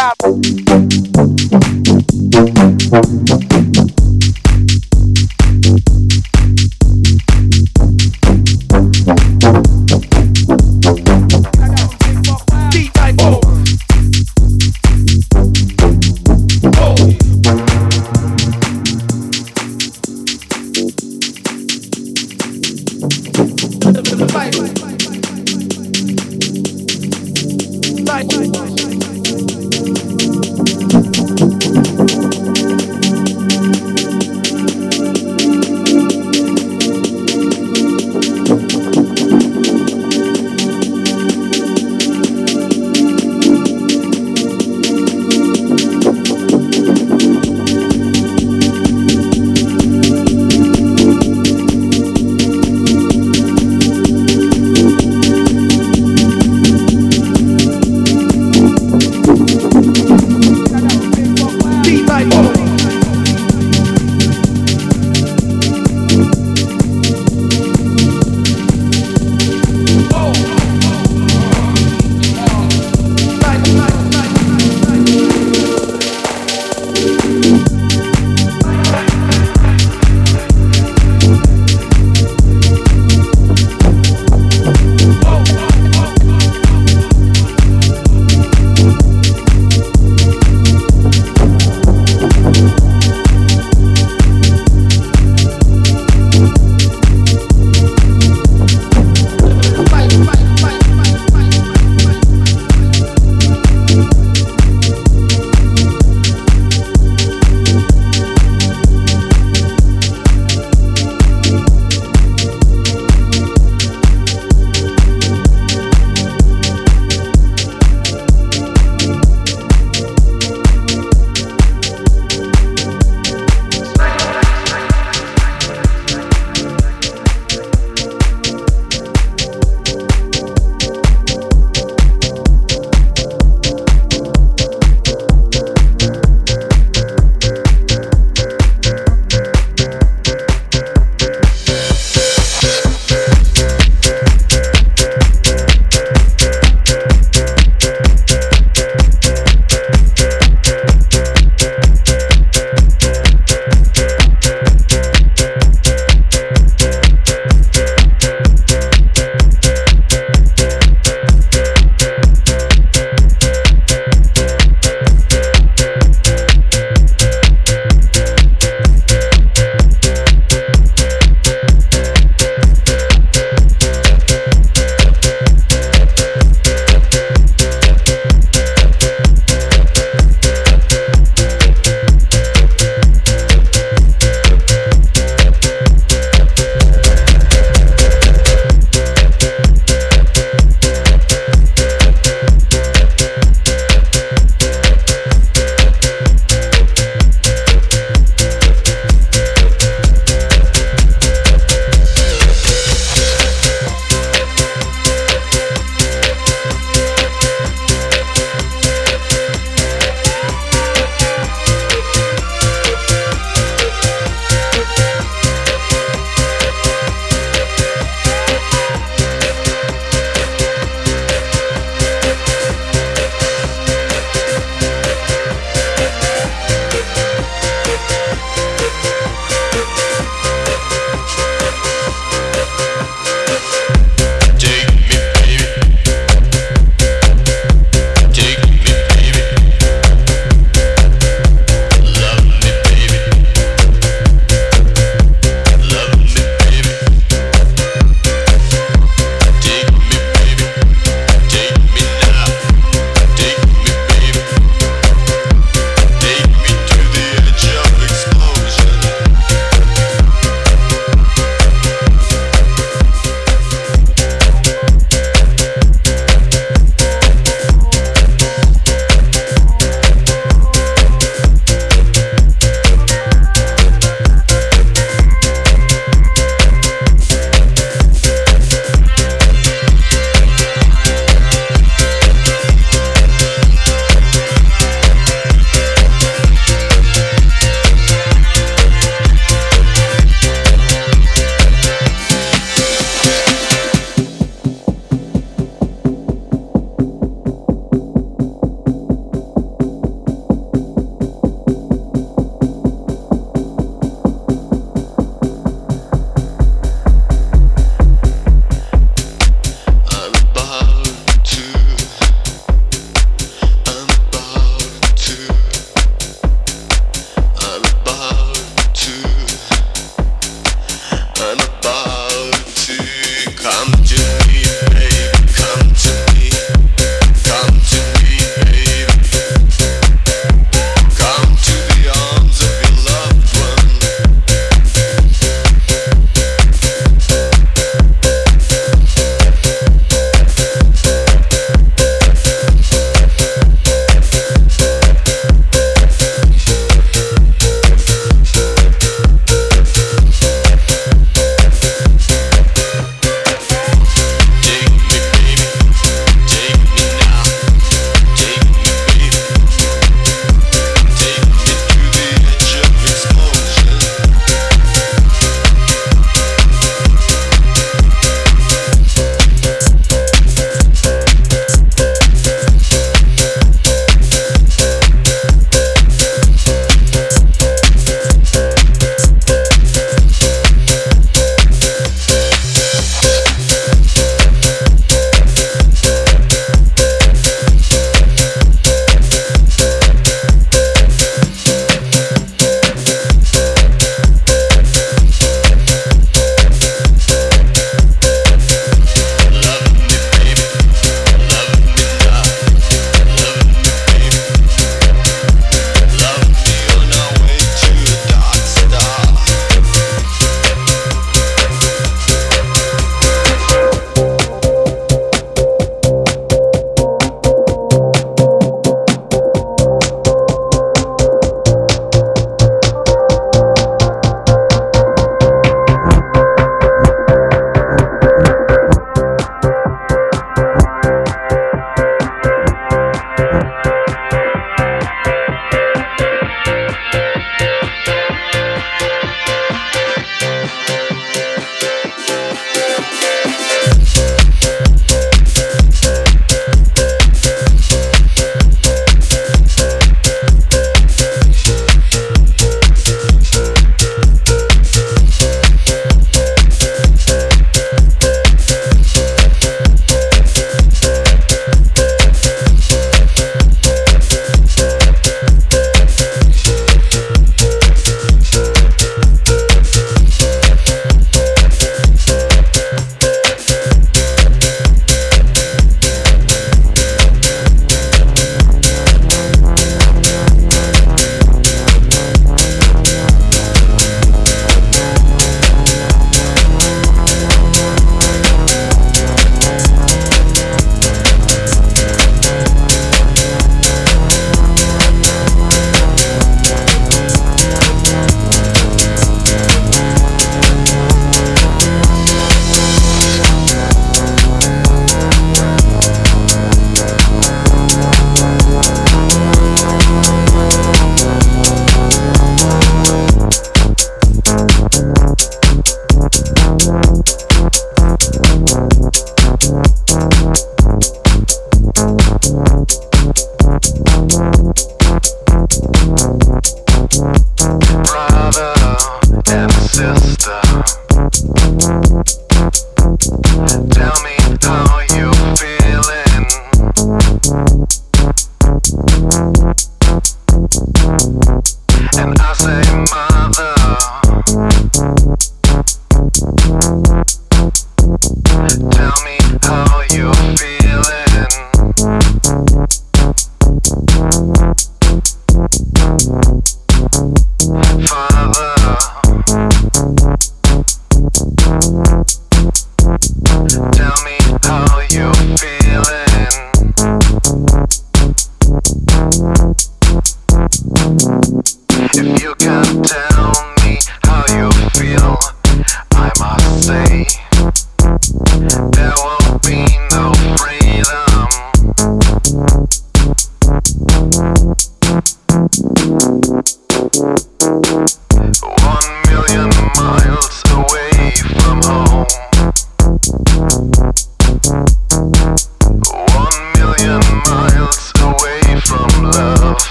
Stop.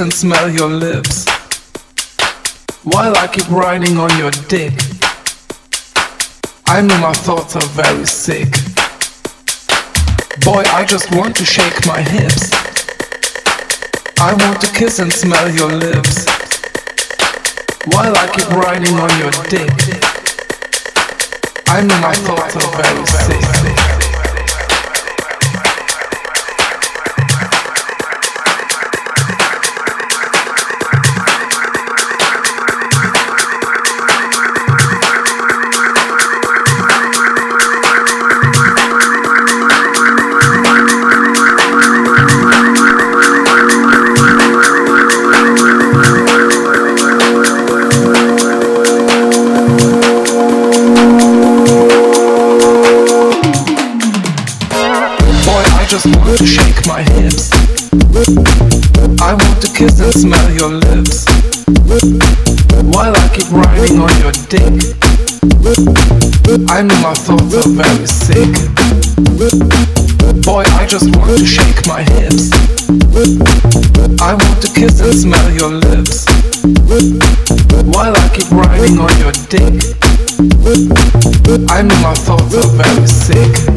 And smell your lips while I keep riding on your dick. I know my thoughts are very sick. Boy, I just want to shake my hips. I want to kiss and smell your lips while I keep riding on your dick. I know my thoughts are very sick. Kiss and smell your lips while I keep riding on your dick. I know my thoughts are very sick. Boy, I just want to shake my hips. I want to kiss and smell your lips while I keep riding on your dick. I know my thoughts are very sick.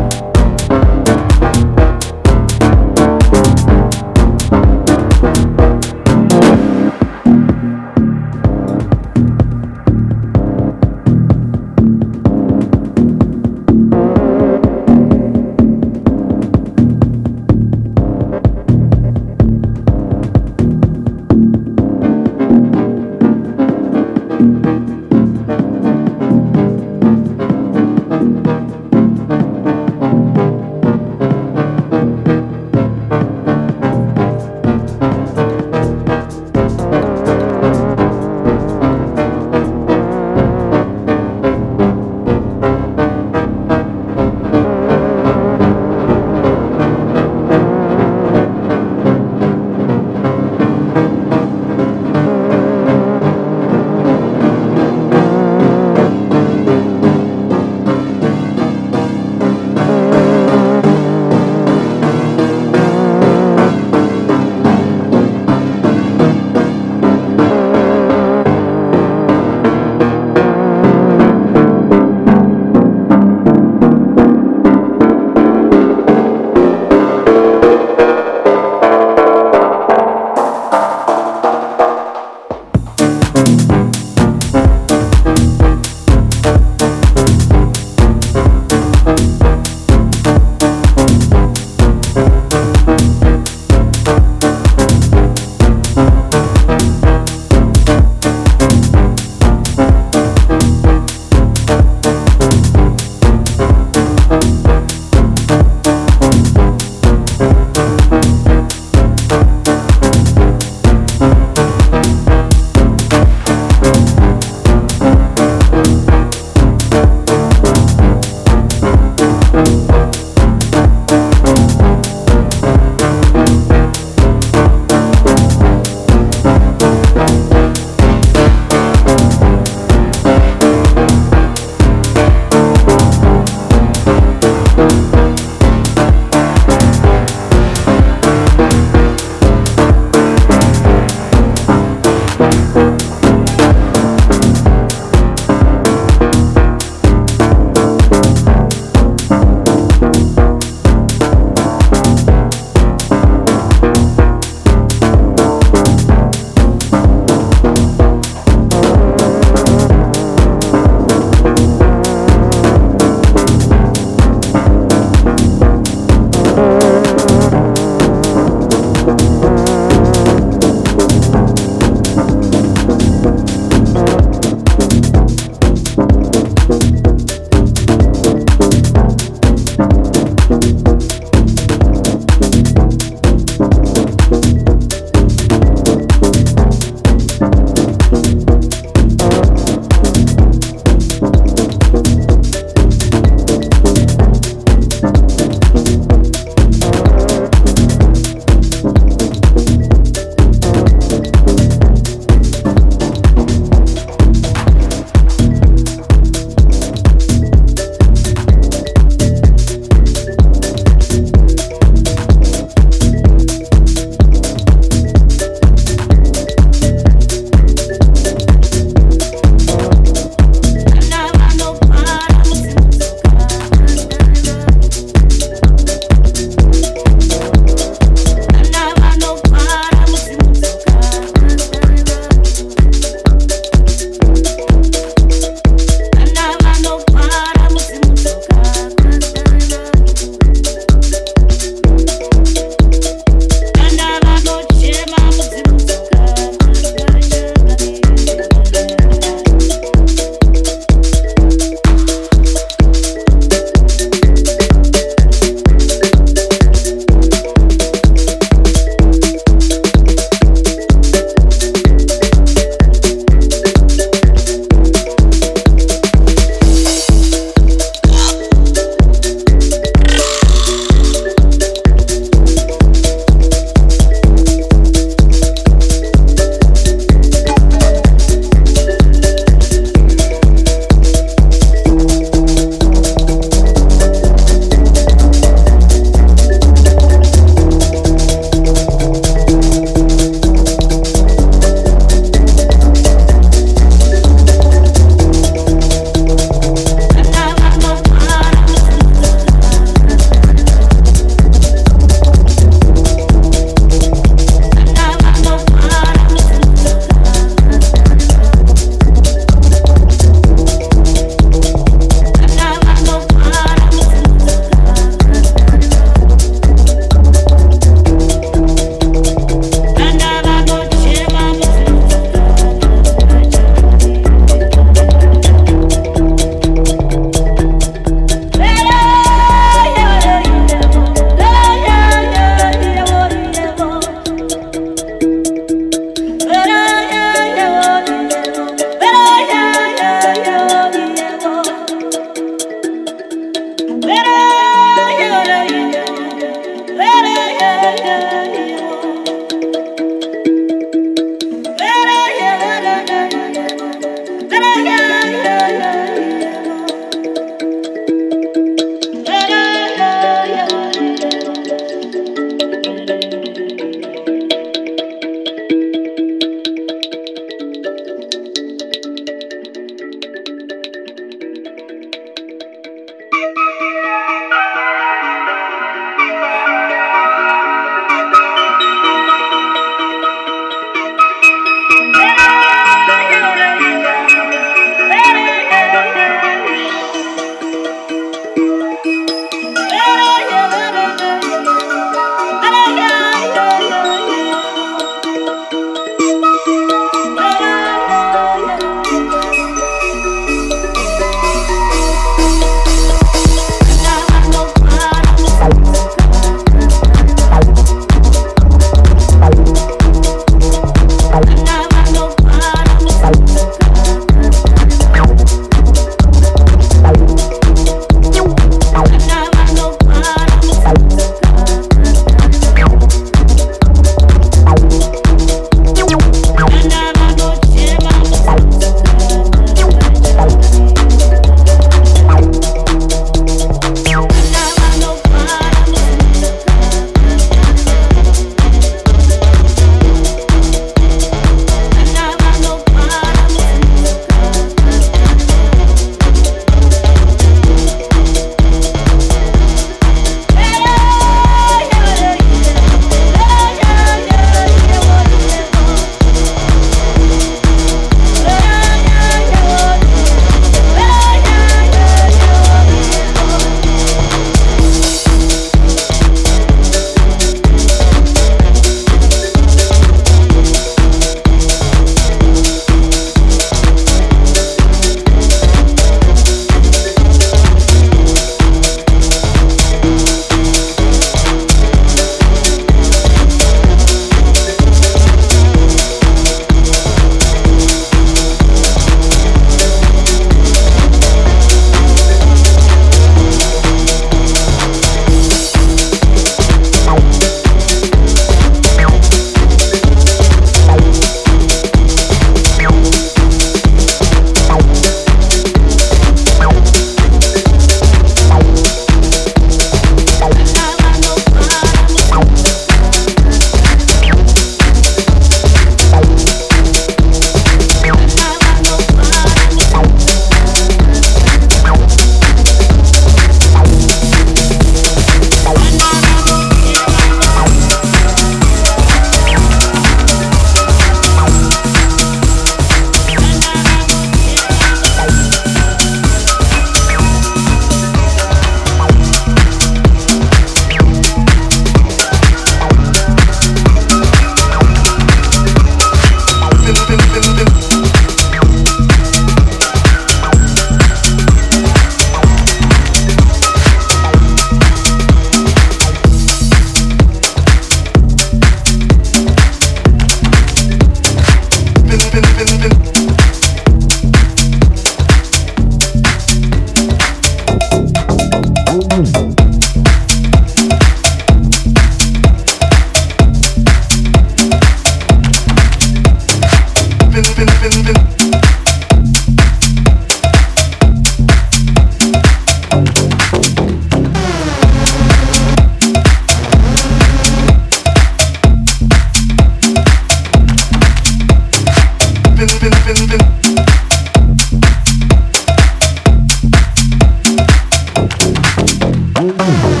Hot